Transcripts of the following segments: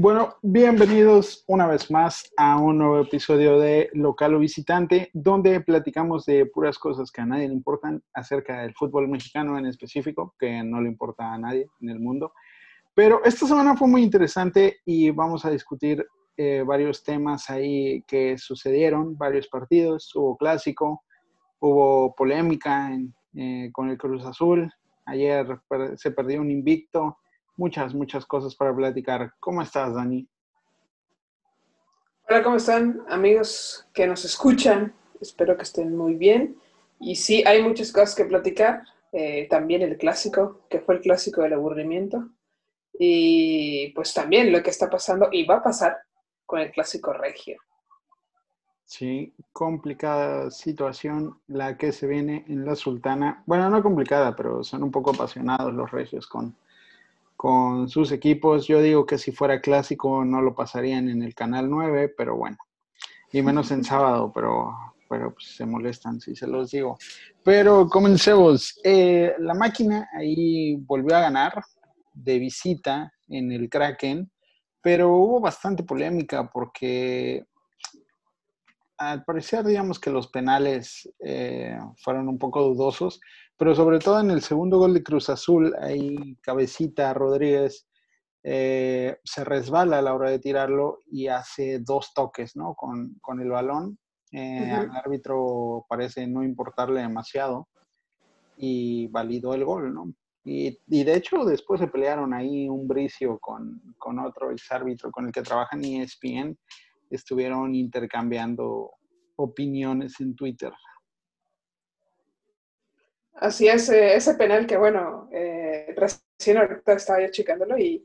Bueno, bienvenidos una vez más a un nuevo episodio de Local o Visitante, donde platicamos de puras cosas que a nadie le importan acerca del fútbol mexicano en específico, que no le importa a nadie en el mundo. Pero esta semana fue muy interesante y vamos a discutir eh, varios temas ahí que sucedieron, varios partidos, hubo clásico, hubo polémica eh, con el Cruz Azul, ayer se perdió un invicto muchas, muchas cosas para platicar. ¿Cómo estás, Dani? Hola, ¿cómo están amigos que nos escuchan? Espero que estén muy bien. Y sí, hay muchas cosas que platicar. Eh, también el clásico, que fue el clásico del aburrimiento. Y pues también lo que está pasando y va a pasar con el clásico regio. Sí, complicada situación la que se viene en la Sultana. Bueno, no complicada, pero son un poco apasionados los regios con, con sus equipos. Yo digo que si fuera clásico no lo pasarían en el canal 9, pero bueno, y menos en sábado, pero, pero pues, se molestan si se los digo. Pero comencemos. Eh, la máquina ahí volvió a ganar de visita en el Kraken, pero hubo bastante polémica porque al parecer, digamos que los penales eh, fueron un poco dudosos, pero sobre todo en el segundo gol de Cruz Azul, ahí Cabecita Rodríguez eh, se resbala a la hora de tirarlo y hace dos toques, ¿no? Con, el balón. Eh, al árbitro parece no importarle demasiado y validó el gol, ¿no? Y, de hecho después se pelearon ahí un bricio con, con otro ex árbitro con el que trabaja en ESPN estuvieron intercambiando opiniones en Twitter. Así es, eh, ese penal que bueno, eh, recién ahorita estaba yo checándolo y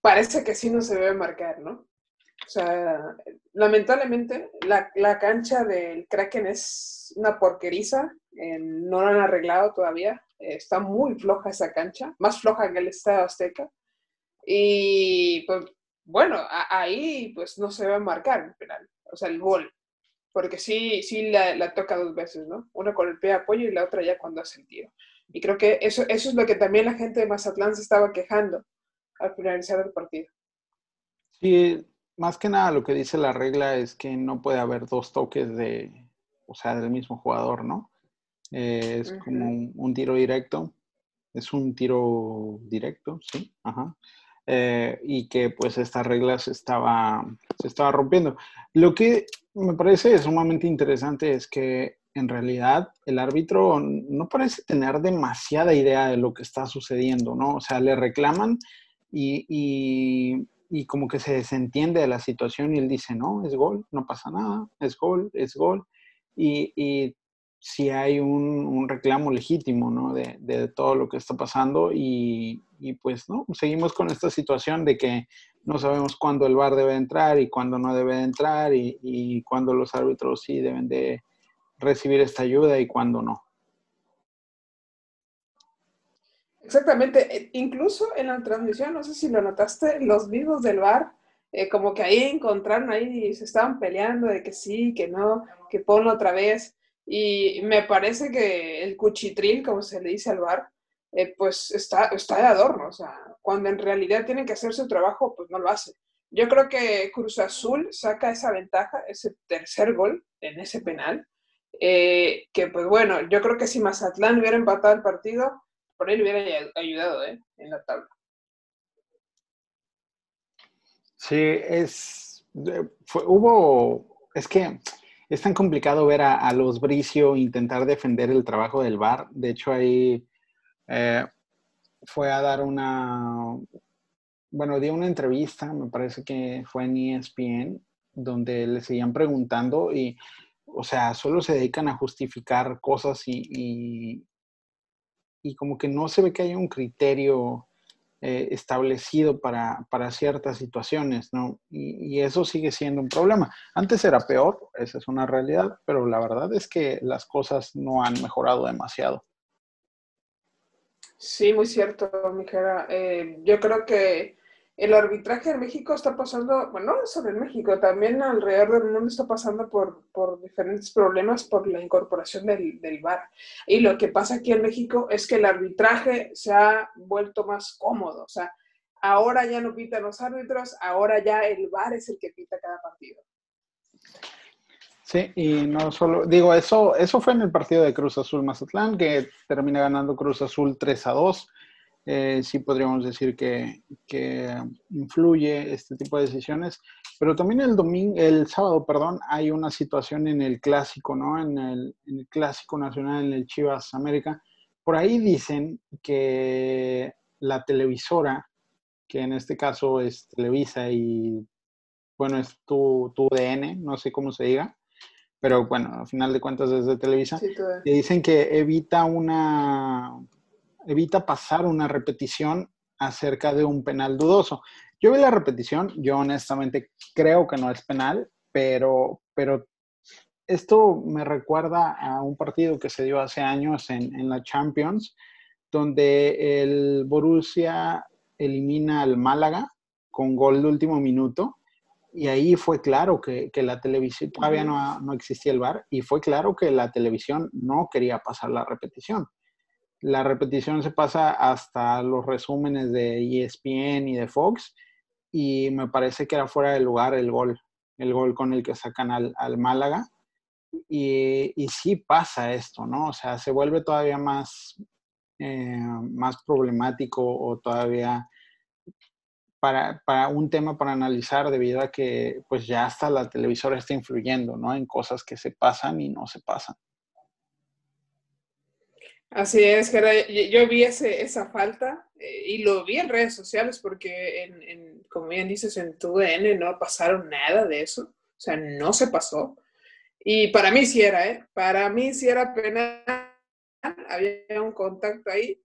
parece que sí no se debe marcar, ¿no? O sea, lamentablemente la, la cancha del Kraken es una porqueriza, eh, no lo han arreglado todavía, está muy floja esa cancha, más floja que el Estado Azteca. Y pues bueno, ahí pues no se debe marcar el penal, o sea, el gol, porque sí, sí la, toca dos veces, ¿no? Una con el pie de apoyo y la otra ya cuando hace el tiro. Y creo que eso, eso es lo que también la gente de Mazatlán se estaba quejando al finalizar el partido. Sí, más que nada lo que dice la regla es que no puede haber dos toques de, o sea, del mismo jugador, ¿no? Eh, es como un, un, tiro directo. Es un tiro directo, sí, ajá. Eh, y que pues esta regla se estaba, se estaba rompiendo. Lo que me parece sumamente interesante es que en realidad el árbitro no parece tener demasiada idea de lo que está sucediendo, ¿no? O sea, le reclaman y, y, y como que se desentiende de la situación y él dice, no, es gol, no pasa nada, es gol, es gol. Y, y si hay un, reclamo legítimo ¿no? de, todo lo que está pasando y, pues no, seguimos con esta situación de que no sabemos cuándo el VAR debe entrar y cuándo no debe entrar y, y cuándo los árbitros sí deben de recibir esta ayuda y cuándo no. Exactamente, e, incluso en la transmisión, no sé si lo notaste, los vivos del VAR, eh, como que ahí encontraron ahí se estaban peleando de que sí, que no, que ponlo otra vez. Y me parece que el cuchitril, como se le dice al bar, eh, pues está, está de adorno. O sea, cuando en realidad tienen que hacer su trabajo, pues no lo hace. Yo creo que Cruz Azul saca esa ventaja, ese tercer gol en ese penal. Eh, que pues bueno, yo creo que si Mazatlán hubiera empatado el partido, por le hubiera ayudado ¿eh? en la tabla. Sí, es. hubo. Es que es tan complicado ver a, los Bricio intentar defender el trabajo del VAR. De hecho, ahí eh, fue a dar una, bueno, dio una entrevista, me parece que fue en ESPN, donde le seguían preguntando y, o sea, solo se dedican a justificar cosas y, y como que no se ve que haya un criterio eh, establecido para, ciertas situaciones, ¿no? Y, eso sigue siendo un problema. Antes era peor, esa es una realidad, pero la verdad es que las cosas no han mejorado demasiado. Sí, muy cierto, Mijera. Eh, yo creo que el arbitraje en México está pasando, bueno, no solo en México, también alrededor del mundo está pasando por, por diferentes problemas por la incorporación del, del, VAR. Y lo que pasa aquí en México es que el arbitraje se ha vuelto más cómodo. O sea, ahora ya no pitan los árbitros, ahora ya el VAR es el que pita cada partido. Sí, y no solo, digo, eso, eso fue en el partido de Cruz Azul Mazatlán, que termina ganando Cruz Azul 3 a 2. Eh, sí podríamos decir que, influye este tipo de decisiones, pero también el domingo, el sábado, perdón, hay una situación en el clásico, ¿no? En el, en el clásico nacional, en el Chivas América. Por ahí dicen que la televisora que en este caso es Televisa y, bueno, es tu, tu DN, no sé cómo se diga, pero bueno, al final de cuentas es de Televisa, y dicen que evita una, evita pasar una repetición acerca de un penal dudoso. Yo vi la repetición, yo honestamente creo que no es penal, pero, pero esto me recuerda a un partido que se dio hace años en, la Champions, donde el Borussia elimina al Málaga con gol de último minuto. Y ahí fue claro que, la televisión, todavía no, no, existía el VAR, y fue claro que la televisión no quería pasar la repetición. La repetición se pasa hasta los resúmenes de ESPN y de Fox, y me parece que era fuera de lugar el gol, el gol con el que sacan al, Málaga. Y, y, sí pasa esto, ¿no? O sea, se vuelve todavía más, eh, más problemático o todavía para, para, un tema para analizar debido a que pues ya hasta la televisora está influyendo, ¿no? En cosas que se pasan y no se pasan. Así es, que yo vi ese, esa falta eh, y lo vi en redes sociales porque, en, como bien dices, en tu DN no pasaron nada de eso, o sea, no se pasó. Y para mí sí era, ¿eh? Para mí sí era pena había un contacto ahí,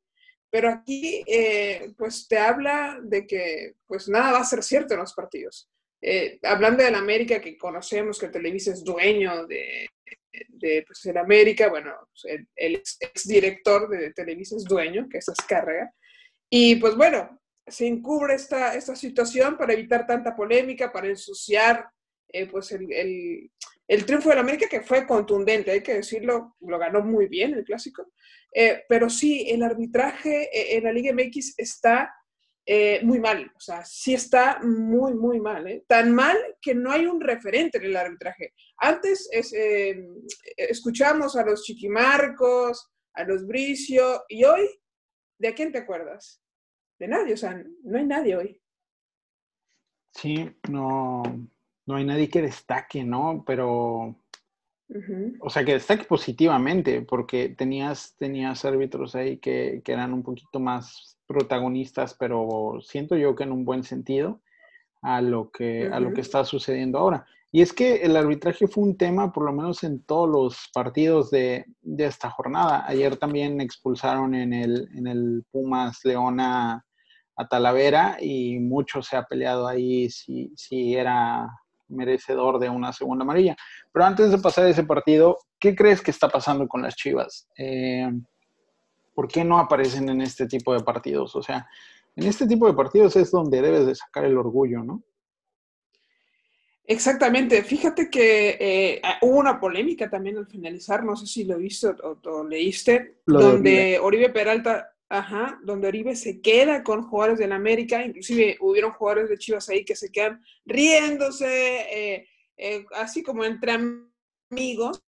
pero aquí pues pues te habla de que pues nada va a ser cierto en los partidos. Eh, hablando del América, que conocemos que Televisa es dueño de, de pues, el América, bueno, pues, el, ex, director de Televisa es dueño, que es Escárrega, y pues bueno, se encubre esta, esta situación para evitar tanta polémica, para ensuciar eh, pues el, el triunfo del América que fue contundente, hay que decirlo, lo ganó muy bien el clásico, eh, pero sí, el arbitraje eh, en la Liga MX está eh, muy mal, o sea, sí está muy, muy mal, tan mal que no hay un referente en el arbitraje. Antes escuchamos a los Chiquimarcos, a los Bricio, y hoy, ¿de quién te acuerdas? De nadie, o sea, no hay nadie hoy. Sí, no, no hay nadie que destaque, ¿no? Pero, o sea, que destaque positivamente, porque tenías, tenías árbitros ahí que, eran un poquito más protagonistas, pero siento yo que en un buen sentido a lo que, a lo que está sucediendo ahora. Y es que el arbitraje fue un tema, por lo menos en todos los partidos de, esta jornada. Ayer también expulsaron en el, en el Pumas Leona a Talavera y mucho se ha peleado ahí si, si era merecedor de una segunda amarilla. Pero antes de pasar ese partido, ¿qué crees que está pasando con las Chivas? Eh, ¿Por qué no aparecen en este tipo de partidos? O sea, en este tipo de partidos es donde debes de sacar el orgullo, ¿no? Exactamente. Fíjate que eh, hubo una polémica también al finalizar, no sé si lo viste o, leíste, donde Oribe Peralta Ajá, donde Oribe se queda con jugadores del América, inclusive hubieron jugadores de Chivas ahí que se quedan riéndose, eh, eh, así como entre amigos,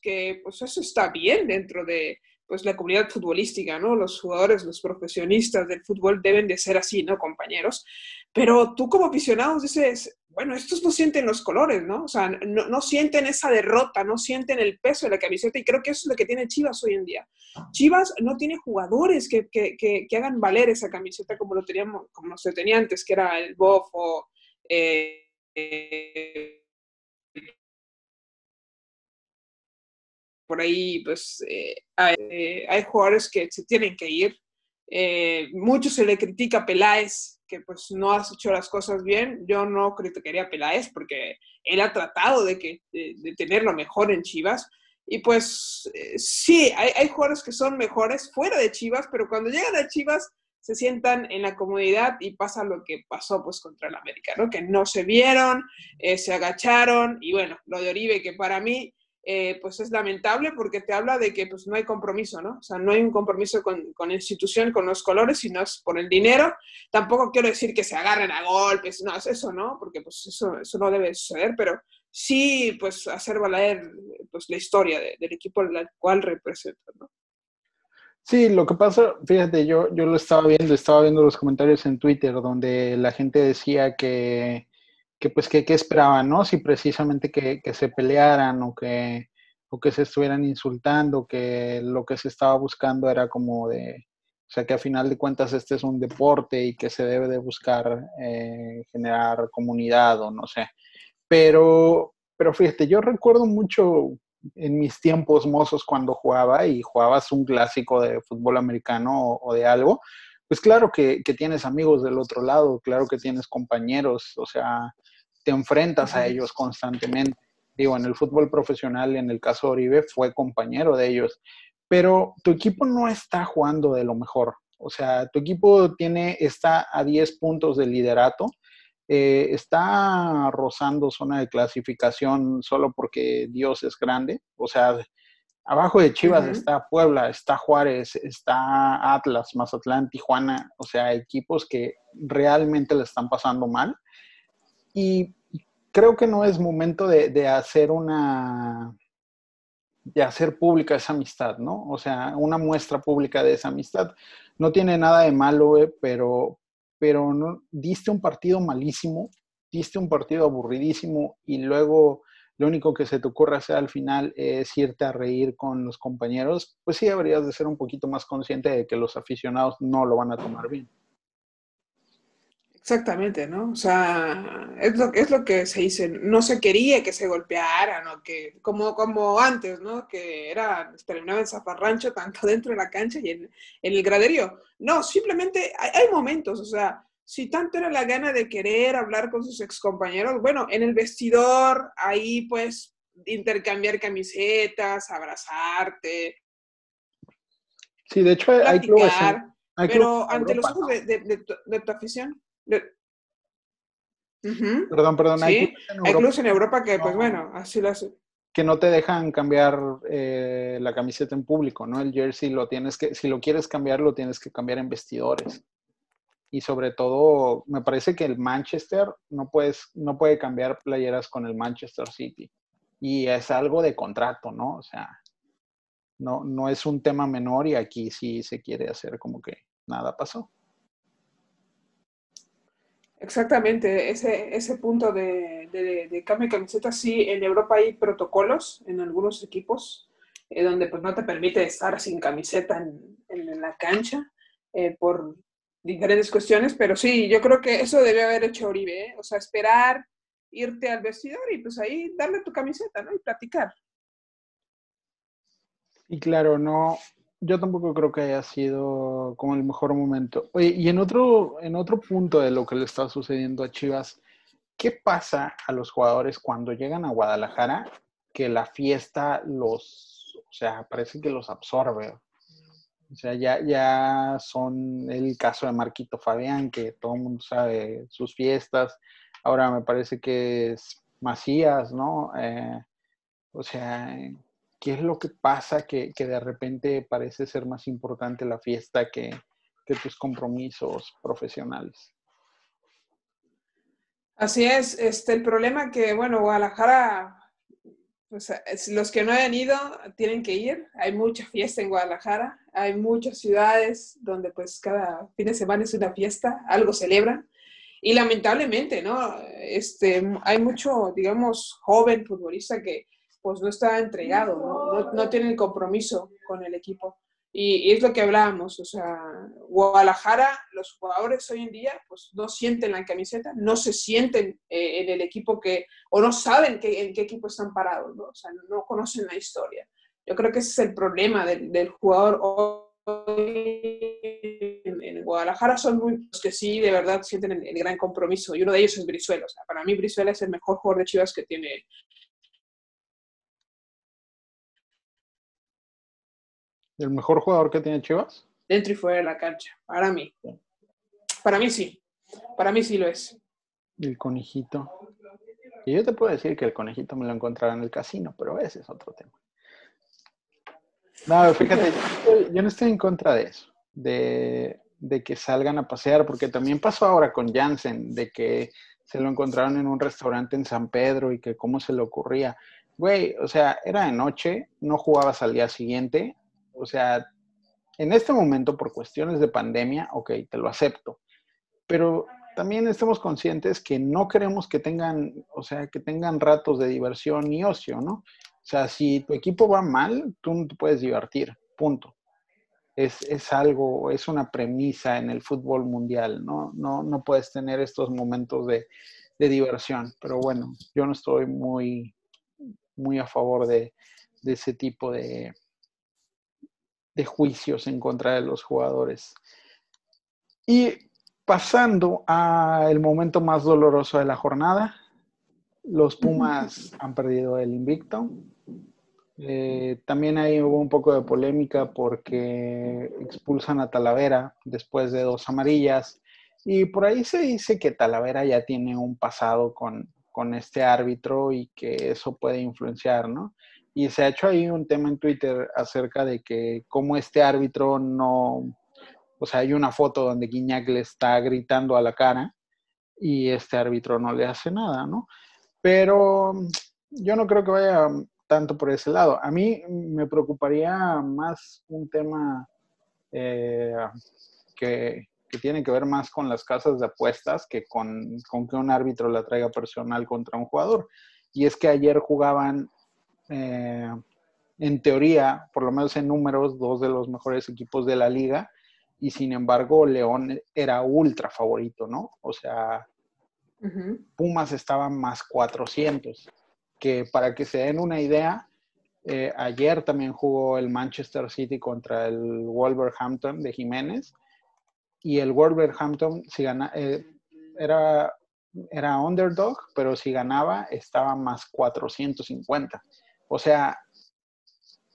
que pues eso está bien dentro de pues la comunidad futbolística, ¿no? Los jugadores, los profesionistas del fútbol deben de ser así, ¿no, compañeros? Pero tú como aficionado dices, bueno, estos no sienten los colores, ¿no? O sea, no, sienten esa derrota, no sienten el peso de la camiseta y creo que eso es lo que tiene Chivas hoy en día. Chivas no tiene jugadores que, hagan valer esa camiseta como lo teníamos, como se tenía antes, que era el Bofo, eh, por ahí, pues, eh, eh, hay, jugadores que se tienen que ir. mucho se le critica a Peláez que pues no has hecho las cosas bien, yo no criticaría a Peláez porque él ha tratado de, que, de, tener lo mejor en Chivas. Y pues eh, sí, hay, hay, jugadores que son mejores fuera de Chivas, pero cuando llegan a Chivas se sientan en la comodidad y pasa lo que pasó pues contra el América, ¿no? Que no se vieron, eh, se agacharon y bueno, lo de Oribe que para mí eh, pues es lamentable porque te habla de que pues no hay compromiso, ¿no? O sea, no hay un compromiso con, con la institución, con los colores, sino es por el dinero. Tampoco quiero decir que se agarren a golpes, no, es eso, ¿no? Porque pues eso, eso no debe suceder, pero sí, pues hacer valer pues, la historia del equipo al cual representa, ¿no? Sí, lo que pasa, fíjate, yo, yo lo estaba viendo, estaba viendo los comentarios en Twitter donde la gente decía que, que pues que, esperaban, ¿no? Si precisamente que, se pelearan o que, o que se estuvieran insultando, que lo que se estaba buscando era como de, o sea, que a final de cuentas este es un deporte y que se debe de buscar eh, generar comunidad o no sé. Pero, pero fíjate, yo recuerdo mucho en mis tiempos mozos cuando jugaba y jugabas un clásico de fútbol americano o, de algo, pues claro que, tienes amigos del otro lado, claro que tienes compañeros, o sea, te enfrentas a ellos constantemente. Digo, en el fútbol profesional, en el caso de Oribe, fue compañero de ellos, pero tu equipo no está jugando de lo mejor. O sea, tu equipo tiene, está a 10 puntos de liderato eh, está rozando zona de clasificación solo porque Dios es grande. O sea, abajo de Chivas está Puebla, está Juárez, está Atlas, Mazatlán, Tijuana. O sea, equipos que realmente le están pasando mal. Y creo que no es momento de, hacer una de hacer pública esa amistad, ¿no? O sea, una muestra pública de esa amistad. No tiene nada de malo, eh, pero, pero no, diste un partido malísimo, diste un partido aburridísimo y luego lo único que se te ocurre hacer al final es irte a reír con los compañeros, pues sí deberías de ser un poquito más consciente de que los aficionados no lo van a tomar bien. Exactamente, ¿no? O sea, es lo, es lo que se dice, no se quería que se golpearan, o que, como, como antes, ¿no? Que era, terminaba en zafarrancho tanto dentro de la cancha y en, el graderío. No, simplemente hay, momentos, o sea, si tanto era la gana de querer hablar con sus excompañeros, bueno, en el vestidor, ahí pues intercambiar camisetas, abrazarte. Sí, de hecho hay, clubes. pero ante los ojos de tu afición, Perdón, perdón. Hay, clubes en Europa que, pues bueno, así lo hace. Que no te dejan cambiar eh, la camiseta en público, ¿no? El jersey lo tienes que, si lo quieres cambiar, lo tienes que cambiar en vestidores. Y sobre todo, me parece que el Manchester no, puedes, no puede cambiar playeras con el Manchester City. Y es algo de contrato, ¿no? O sea, no, no es un tema menor y aquí sí se quiere hacer como que nada pasó. Exactamente, ese, ese punto de, de, cambio de camiseta, sí, en Europa hay protocolos en algunos equipos eh, donde pues no te permite estar sin camiseta en, en, la cancha eh, por diferentes cuestiones, pero sí, yo creo que eso debe haber hecho Oribe, ¿eh? o sea, esperar, irte al vestidor y pues ahí darle tu camiseta, ¿no? Y platicar. Y claro, no, yo tampoco creo que haya sido como el mejor momento. Oye, y en otro, en otro punto de lo que le está sucediendo a Chivas, ¿qué pasa a los jugadores cuando llegan a Guadalajara que la fiesta los, o sea, parece que los absorbe? O sea, ya, ya son el caso de Marquito Fabián, que todo el mundo sabe sus fiestas. Ahora me parece que es Macías, ¿no? Eh, o sea, ¿qué es lo que pasa que, de repente parece ser más importante la fiesta que, tus compromisos profesionales? Así es, este, el problema que, bueno, Guadalajara, los que no hayan ido tienen que ir, hay mucha fiesta en Guadalajara, hay muchas ciudades donde pues cada fin de semana es una fiesta, algo celebran, y lamentablemente, ¿no? Este, hay mucho, digamos, joven futbolista que, pues no está entregado, ¿no? No, tiene el compromiso con el equipo. Y, es lo que hablábamos, o sea, Guadalajara, los jugadores hoy en día, pues no sienten la camiseta, no se sienten eh, en el equipo que, o no saben que, en qué equipo están parados, ¿no? O sea, no conocen la historia. Yo creo que ese es el problema del, del jugador hoy en, Guadalajara son muy los que sí de verdad sienten el, el, gran compromiso y uno de ellos es Brizuela. O sea, para mí Brizuela es el mejor jugador de Chivas que tiene ¿El mejor jugador que tiene Chivas? Dentro y fuera de la cancha, para mí. Para mí sí. Para mí sí lo es. El conejito. Y yo te puedo decir que el conejito me lo encontraba en el casino, pero ese es otro tema. No, fíjate, yo, no estoy en contra de eso, de, de, que salgan a pasear, porque también pasó ahora con Jansen, de que se lo encontraron en un restaurante en San Pedro y que cómo se le ocurría. Güey, o sea, era de noche, no jugabas al día siguiente, o sea, en este momento por cuestiones de pandemia, ok, te lo acepto, pero también estamos conscientes que no queremos que tengan, o sea, que tengan ratos de diversión ni ocio, ¿no? O sea, si tu equipo va mal, tú no te puedes divertir, punto. Es, es algo, es una premisa en el fútbol mundial, ¿no? No, no puedes tener estos momentos de, de diversión, pero bueno, yo no estoy muy, muy a favor de, de ese tipo de, de juicios en contra de los jugadores. Y pasando al momento más doloroso de la jornada, los Pumas han perdido el invicto. Eh, también ahí hubo un poco de polémica porque expulsan a Talavera después de dos amarillas. Y por ahí se dice que Talavera ya tiene un pasado con, con este árbitro y que eso puede influenciar, ¿no? Y se ha hecho ahí un tema en Twitter acerca de que como este árbitro no, o sea, hay una foto donde Guiñac le está gritando a la cara y este árbitro no le hace nada, ¿no? Pero yo no creo que vaya tanto por ese lado. A mí me preocuparía más un tema eh, que, tiene que ver más con las casas de apuestas que con, con que un árbitro la traiga personal contra un jugador. Y es que ayer jugaban eh, en teoría, por lo menos en números, dos de los mejores equipos de la liga, y sin embargo León era ultra favorito, ¿no? O sea, Pumas estaba más 400, que para que se den una idea, eh, ayer también jugó el Manchester City contra el Wolverhampton de Jiménez, y el Wolverhampton si gana, eh, era, era underdog, pero si ganaba estaba más 450. O sea,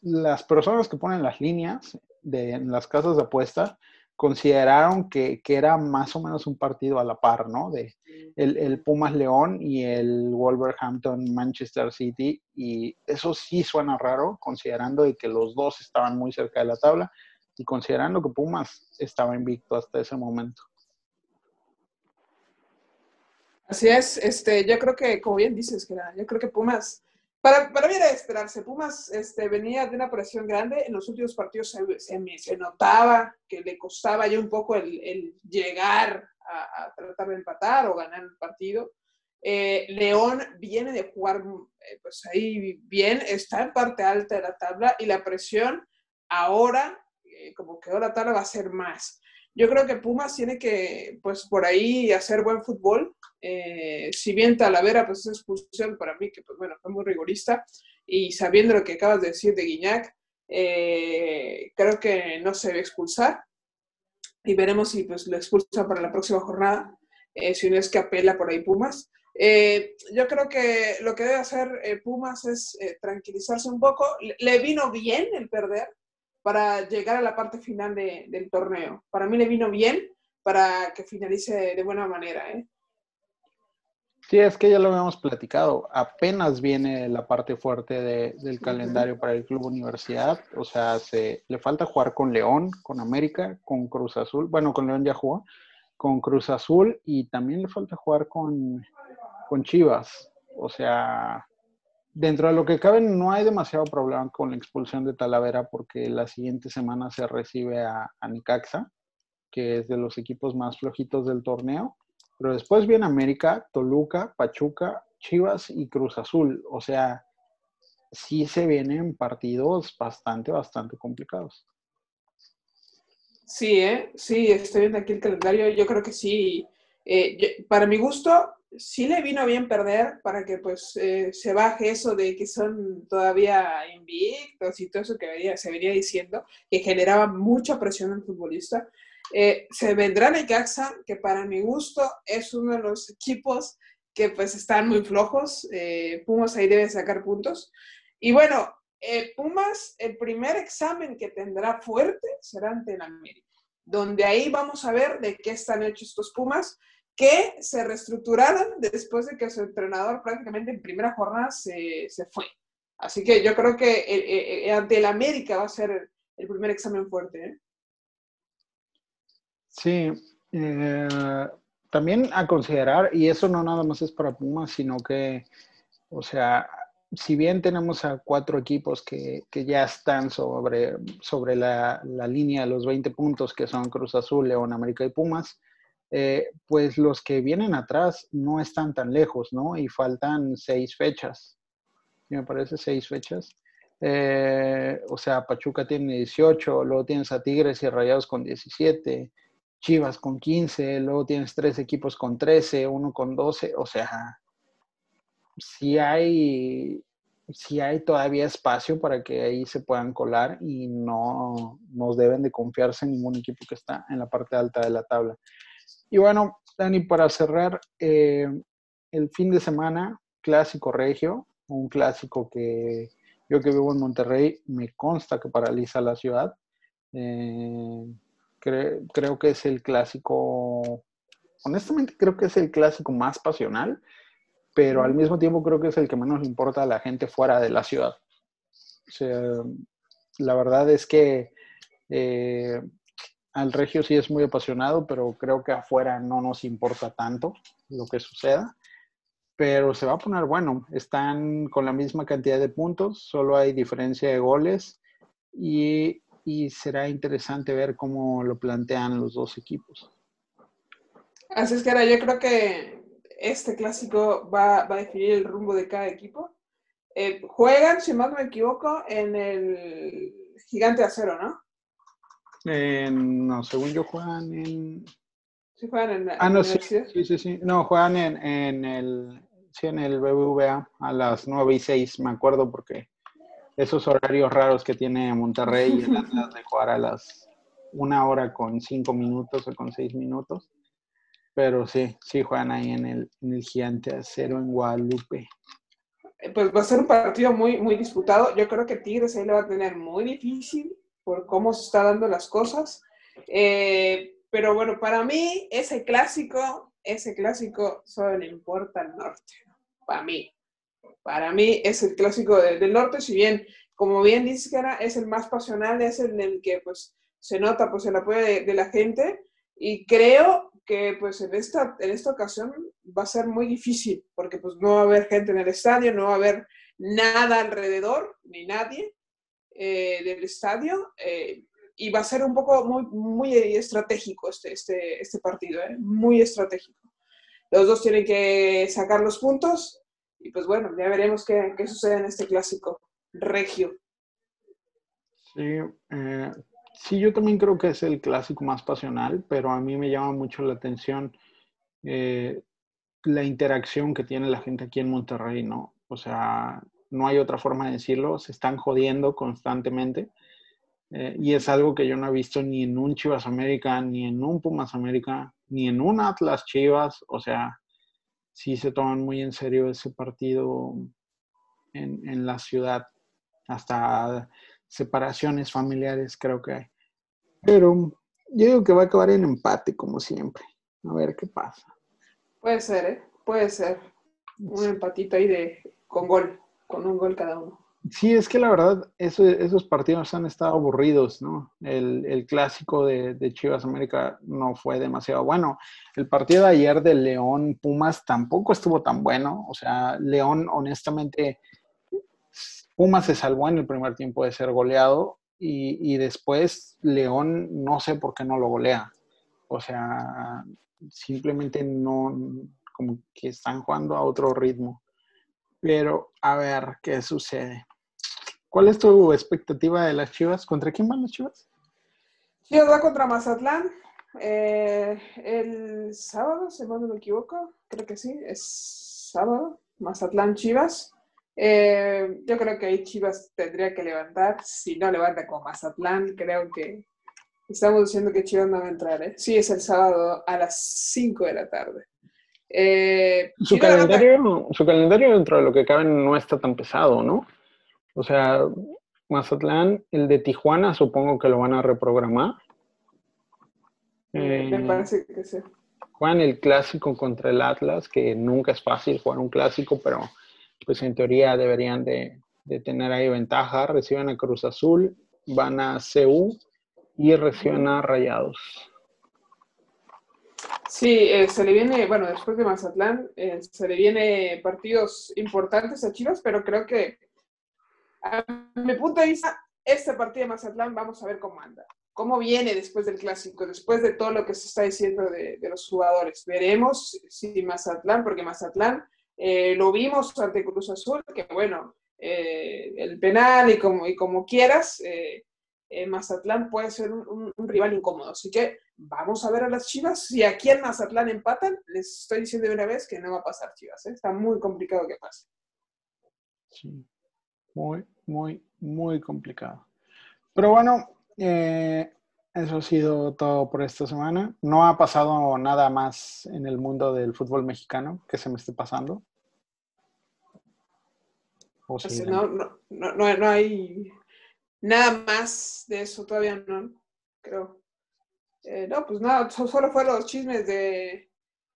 las personas que ponen las líneas de en las casas de apuesta consideraron que, era más o menos un partido a la par, ¿no? De el, Pumas León y el Wolverhampton Manchester City. Y eso sí suena raro, considerando de que los dos estaban muy cerca de la tabla y considerando que Pumas estaba invicto hasta ese momento. Así es, este, yo creo que, como bien dices, que yo creo que Pumas para, para mí era esperarse. Pumas este, venía de una presión grande. En los últimos partidos se, se, notaba que le costaba ya un poco el, el llegar a, tratar de empatar o ganar el partido. Eh, León viene de jugar eh, pues ahí bien, está en parte alta de la tabla y la presión ahora, eh, como que ahora la tabla va a ser más. Yo creo que Pumas tiene que, pues por ahí, hacer buen fútbol. Eh, si bien Talavera, pues es expulsión para mí, que pues bueno, fue muy rigorista, y sabiendo lo que acabas de decir de Guiñac, eh, creo que no se debe expulsar. Y veremos si pues lo expulsan para la próxima jornada, eh, si no es que apela por ahí Pumas. yo creo que lo que debe hacer Pumas es tranquilizarse un poco. Le vino bien el perder, para llegar a la parte final del torneo. Para mí le vino bien para que finalice de buena manera. ¿eh? Sí, es que ya lo habíamos platicado. Apenas viene la parte fuerte del calendario para el Club Universidad. O sea, se, le falta jugar con León, con América, con Cruz Azul. Bueno, con León ya jugó. Con Cruz Azul y también le falta jugar con, con Chivas. O sea, dentro de lo que cabe, no hay demasiado problema con la expulsión de Talavera porque la siguiente semana se recibe a, a Nicaxa, que es de los equipos más flojitos del torneo. Pero después viene América, Toluca, Pachuca, Chivas y Cruz Azul. O sea, sí se vienen partidos bastante, bastante complicados. Sí, ¿eh? sí, estoy viendo aquí el calendario. Yo creo que sí. Eh, para mi gusto, sí le vino bien perder para que pues eh, se baje eso de que son todavía invictos y todo eso que se venía diciendo, que generaba mucha presión al futbolista. Eh, se vendrá Necaxa, que para mi gusto es uno de los equipos que pues están muy flojos. Eh, Pumas ahí debe sacar puntos. Y bueno, Pumas, el primer examen que tendrá fuerte será ante el América, donde ahí vamos a ver de qué están hechos estos Pumas que se reestructuraran después de que su entrenador prácticamente en primera jornada se, fue. Así que yo creo que eh, eh, ante el América va a ser el, primer examen fuerte. ¿eh? Sí, también a considerar, y eso no nada más es para Pumas, sino que, o sea, si bien tenemos a cuatro equipos que, ya están sobre, sobre la, línea de los 20 puntos, que son Cruz Azul, León, América y Pumas, eh, pues los que vienen atrás no están tan lejos, ¿no? Y faltan seis fechas, me parece seis fechas. Eh, o sea, Pachuca tiene 18, luego tienes a Tigres y Rayados con 17, Chivas con 15, luego tienes tres equipos con 13, uno con 12, o sea, si hay, si hay todavía espacio para que ahí se puedan colar y no nos deben de confiarse en ningún equipo que está en la parte alta de la tabla. Y bueno, Dani, para cerrar, eh, el fin de semana, clásico regio, un clásico que yo que vivo en Monterrey, me consta que paraliza la ciudad. Eh, creo que es el clásico, honestamente creo que es el clásico más pasional, pero al mismo tiempo creo que es el que menos le importa a la gente fuera de la ciudad. La verdad es que eh, al regio sí es muy apasionado, pero creo que afuera no nos importa tanto lo que suceda. Pero se va a poner bueno. Están con la misma cantidad de puntos, solo hay diferencia de goles y y será interesante ver cómo lo plantean los dos equipos. Así es que ahora yo creo que este clásico va, a definir el rumbo de cada equipo. Eh, juegan, si no me equivoco, en el Gigante Acero, ¿no? No, según yo juegan en... Sí, juegan en, ah, no, sí, sí, sí, sí, No, juegan en, en el... Sí, en el BBVA a las 9 y 6, me acuerdo, porque esos horarios raros que tiene Monterrey y el Atlas de jugar a las una hora con cinco minutos o con seis minutos. Pero sí, sí juegan ahí en el, en el Gigante Acero en Guadalupe. Eh, pues va a ser un partido muy, muy disputado. Yo creo que Tigres ahí le va a tener muy difícil por cómo se están dando las cosas. Eh, pero bueno, para mí ese clásico, ese clásico solo le importa al norte. Para mí. Para mí es el clásico del norte, si bien, como bien dices, era es el más pasional, es el en el que pues se nota pues el apoyo de, la gente y creo que pues en esta, en esta ocasión va a ser muy difícil porque pues no va a haber gente en el estadio, no va a haber nada alrededor, ni nadie eh, del estadio eh, y va a ser un poco muy, muy estratégico este, este, este partido, ¿eh? muy estratégico. Los dos tienen que sacar los puntos y pues bueno, ya veremos qué, sucede en este clásico regio. Sí, eh, sí, yo también creo que es el clásico más pasional, pero a mí me llama mucho la atención eh, la interacción que tiene la gente aquí en Monterrey, ¿no? O sea, no hay otra forma de decirlo, se están jodiendo constantemente. Eh, y es algo que yo no he visto ni en un Chivas América, ni en un Pumas América, ni en un Atlas Chivas. O sea, sí se toman muy en serio ese partido en, la ciudad. Hasta separaciones familiares creo que hay. Pero yo digo que va a acabar en empate, como siempre. A ver qué pasa. Puede ser, ¿eh? Puede ser. Un empatito ahí de, con gol, con un gol cada uno. Sí, es que la verdad, esos partidos han estado aburridos, ¿no? El, clásico de, Chivas América no fue demasiado bueno. El partido de ayer de León Pumas tampoco estuvo tan bueno. O sea, León, honestamente, Pumas se salvó en el primer tiempo de ser goleado y, y después León no sé por qué no lo golea. O sea, simplemente no, como que están jugando a otro ritmo. Pero a ver qué sucede. ¿Cuál es tu expectativa de las Chivas? ¿Contra quién van las Chivas? Chivas va contra Mazatlán eh, el sábado, si no me equivoco. Creo que sí, es sábado. Mazatlán Chivas. Eh, yo creo que ahí Chivas tendría que levantar. Si no levanta con Mazatlán, creo que estamos diciendo que Chivas no va a entrar. ¿eh? Sí, es el sábado a las 5 de la tarde. Su, calendario, su calendario dentro de lo que cabe no está tan pesado, ¿no? O sea, Mazatlán, el de Tijuana, supongo que lo van a reprogramar. me eh, parece que sí. juegan el clásico contra el Atlas, que nunca es fácil jugar un clásico, pero pues en teoría deberían de, tener ahí ventaja. Reciben a Cruz Azul, van a CU y reciben a Rayados. Sí, eh, se le viene, bueno, después de Mazatlán, eh, se le viene partidos importantes a Chivas, pero creo que a mi punto de vista, este partido de Mazatlán, vamos a ver cómo anda cómo viene después del clásico, después de todo lo que se está diciendo de, los jugadores. Veremos si Mazatlán, porque Mazatlán eh, lo vimos ante Cruz Azul, que bueno, el penal y como, y como quieras, eh, Mazatlán puede ser un, rival incómodo. Así que vamos a ver a las Chivas. Si aquí en Mazatlán empatan, les estoy diciendo de una vez que no va a pasar Chivas. Está muy complicado que pase. Sí, muy, muy, muy complicado. Pero bueno, eh, eso ha sido todo por esta semana. No ha pasado nada más en el mundo del fútbol mexicano que se me esté pasando. no, no, no, hay nada más de eso todavía, no creo. Eh, no, pues nada, solo fueron los chismes de,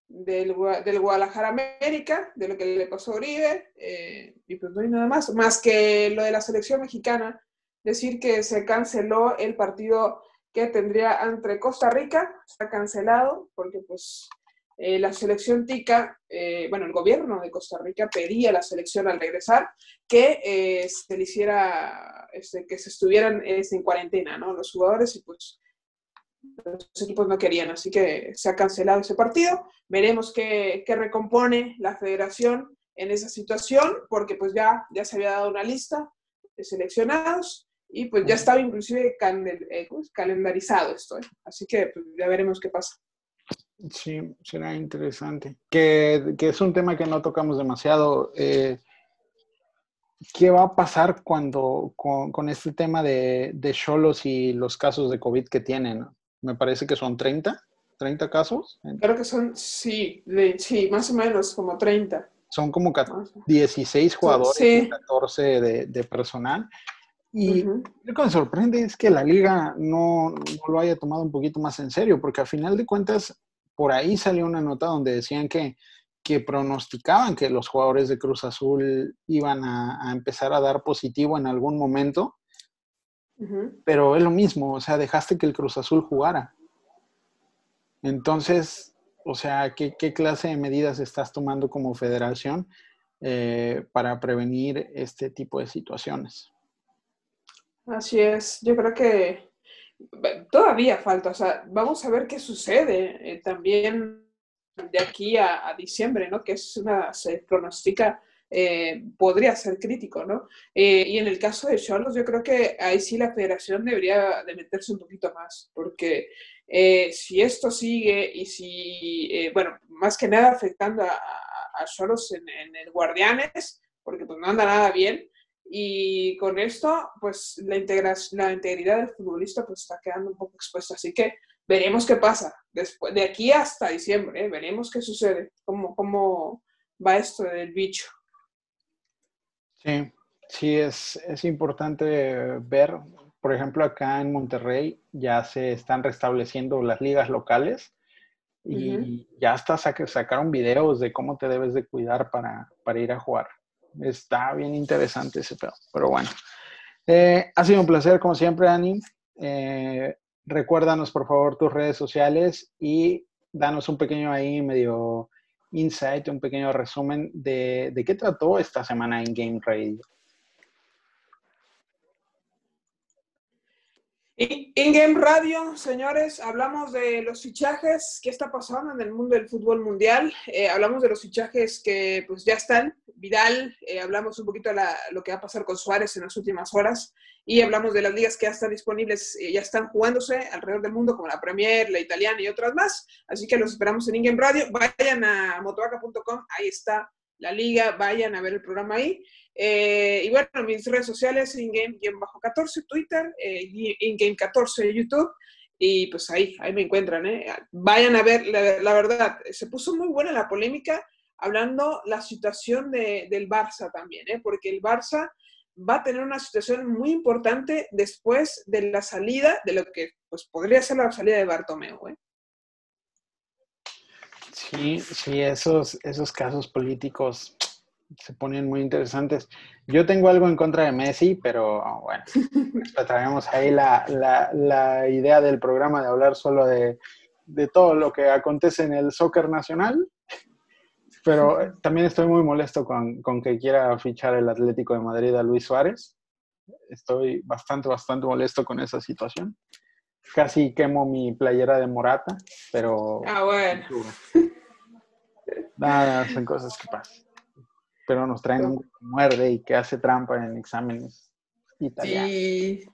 del, Guadalajara América, de lo que le pasó a Uribe, eh, y pues no hay nada más, más que lo de la selección mexicana, decir que se canceló el partido que tendría entre Costa Rica, está cancelado porque pues eh, la selección TICA, eh, bueno, el gobierno de Costa Rica pedía a la selección al regresar que eh, se le hiciera, este, que se estuvieran en cuarentena, ¿no? Los jugadores y pues los equipos no querían, así que se ha cancelado ese partido. Veremos qué, qué recompone la federación en esa situación, porque pues ya, ya se había dado una lista de seleccionados y pues ya estaba inclusive eh, calendarizado esto, ¿eh? así que pues, ya veremos qué pasa. Sí, será interesante. Que, es un tema que no tocamos demasiado. Eh, ¿Qué va a pasar cuando con, este tema de Cholos y los casos de COVID que tienen? Me parece que son 30, 30 casos. Creo que son, sí, sí, más o menos como 30. Son como 16 jugadores y 14 de, de personal. Y lo que me sorprende es que la liga no, lo haya tomado un poquito más en serio, porque al final de cuentas, por ahí salió una nota donde decían que, que pronosticaban que los jugadores de Cruz Azul iban a, empezar a dar positivo en algún momento, pero es lo mismo, o sea, dejaste que el Cruz Azul jugara. Entonces, o sea, ¿qué, clase de medidas estás tomando como federación eh, para prevenir este tipo de situaciones? Así es, yo creo que todavía falta, o sea, vamos a ver qué sucede eh, también de aquí a, diciembre, ¿no? Que es una, se pronostica, eh, podría ser crítico, ¿no? Eh, y en el caso de Cholos, yo creo que ahí sí la federación debería de meterse un poquito más, porque si esto sigue y si, bueno, más que nada afectando a, Cholos en, en el Guardianes, porque pues no anda nada bien, y con esto, pues la, la integridad del futbolista pues está quedando un poco expuesta. Así que veremos qué pasa. Después, de aquí hasta diciembre, ¿eh? veremos qué sucede, cómo, cómo va esto del bicho. Sí, sí, es, es importante ver, por ejemplo, acá en Monterrey ya se están restableciendo las ligas locales y ya hasta sacaron videos de cómo te debes de cuidar para, para ir a jugar está bien interesante ese pedo. Pero bueno, eh, ha sido un placer como siempre, Ani. Eh, recuérdanos por favor tus redes sociales y danos un pequeño ahí medio insight, un pequeño resumen de, de qué trató esta semana en Game Radio. In-Game Radio, señores, hablamos de los fichajes, qué está pasando en el mundo del fútbol mundial, eh, hablamos de los fichajes que pues ya están, Vidal, eh, hablamos un poquito de lo que va a pasar con Suárez en las últimas horas. Y hablamos de las ligas que ya están disponibles, eh, ya están jugándose alrededor del mundo, como la Premier, la italiana y otras más, así que los esperamos en In-Game Radio, vayan a motovaca.com, ahí está la liga, vayan a ver el programa ahí. Eh, y bueno, mis redes sociales, ingame-14 Twitter, eh, ingame14 YouTube, y pues ahí, ahí me encuentran, ¿eh? Vayan a ver, la, verdad, se puso muy buena la polémica hablando la situación de, del Barça también, ¿eh? Porque el Barça va a tener una situación muy importante después de la salida, de lo que pues podría ser la salida de Bartomeu, ¿eh? Sí, sí, esos, esos casos políticos se ponen muy interesantes. Yo tengo algo en contra de Messi, pero bueno, traemos ahí la, la, idea del programa de hablar solo de, de, todo lo que acontece en el soccer nacional. Pero también estoy muy molesto con, con que quiera fichar el Atlético de Madrid a Luis Suárez. Estoy bastante, bastante molesto con esa situación. Casi quemo mi playera de Morata, pero... Ah, bueno. Nada, son cosas que pasan pero nos traen un muerde y que hace trampa en exámenes italianos. Sí,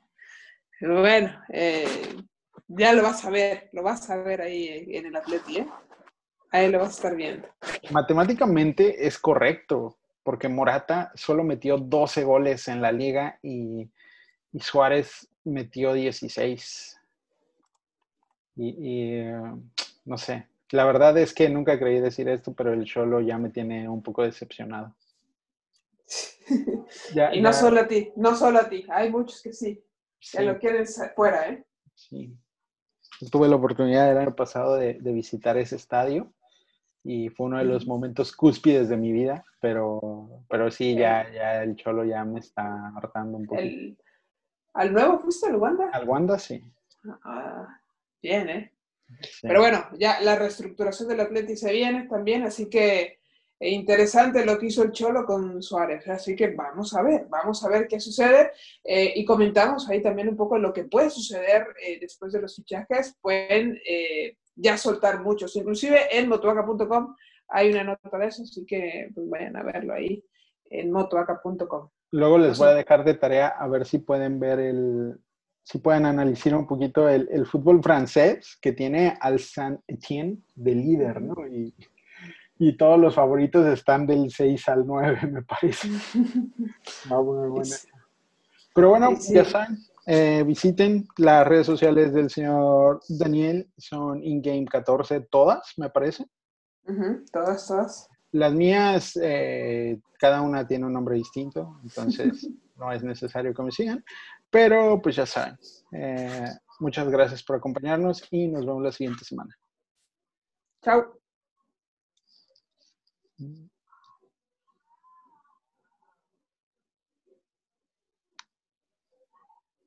bueno, eh, ya lo vas a ver, lo vas a ver ahí en el Atleti, ¿eh? Ahí lo vas a estar viendo. Matemáticamente es correcto, porque Morata solo metió 12 goles en la liga y, Suárez metió 16. Y, y eh, no sé, la verdad es que nunca creí decir esto, pero el Cholo ya me tiene un poco decepcionado. y no solo a ti, no solo a ti, hay muchos que sí, que lo quieren fuera, ¿eh? Sí. Tuve la oportunidad el año pasado de, visitar ese estadio y fue uno de los momentos cúspides de mi vida, pero, pero sí, ya, ya el Cholo ya me está hartando un poco. ¿Al nuevo fuiste al Wanda? Al Wanda, sí. Ah, bien, ¿eh? Pero bueno, ya la reestructuración del Atlético se viene también, así que e interesante lo que hizo el Cholo con Suárez. Así que vamos a ver, vamos a ver qué sucede. Eh, y comentamos ahí también un poco lo que puede suceder eh, después de los fichajes. Pueden eh, ya soltar muchos. Inclusive en motuaca.com hay una nota de eso, así que pues, vayan a verlo ahí en motuaca.com. Luego les voy a dejar de tarea a ver si pueden ver el, si pueden analizar un poquito el, el fútbol francés que tiene al Saint Etienne de líder, ¿no? Y, y todos los favoritos están del 6 al 9, me parece. Pero bueno, ya saben, eh, visiten las redes sociales del señor Daniel, son InGame 14, todas, me parece. todas, todas. Las mías, eh, cada una tiene un nombre distinto, entonces no es necesario que me sigan, pero pues ya saben. Eh, muchas gracias por acompañarnos y nos vemos la siguiente semana. Chao. Mm-hmm.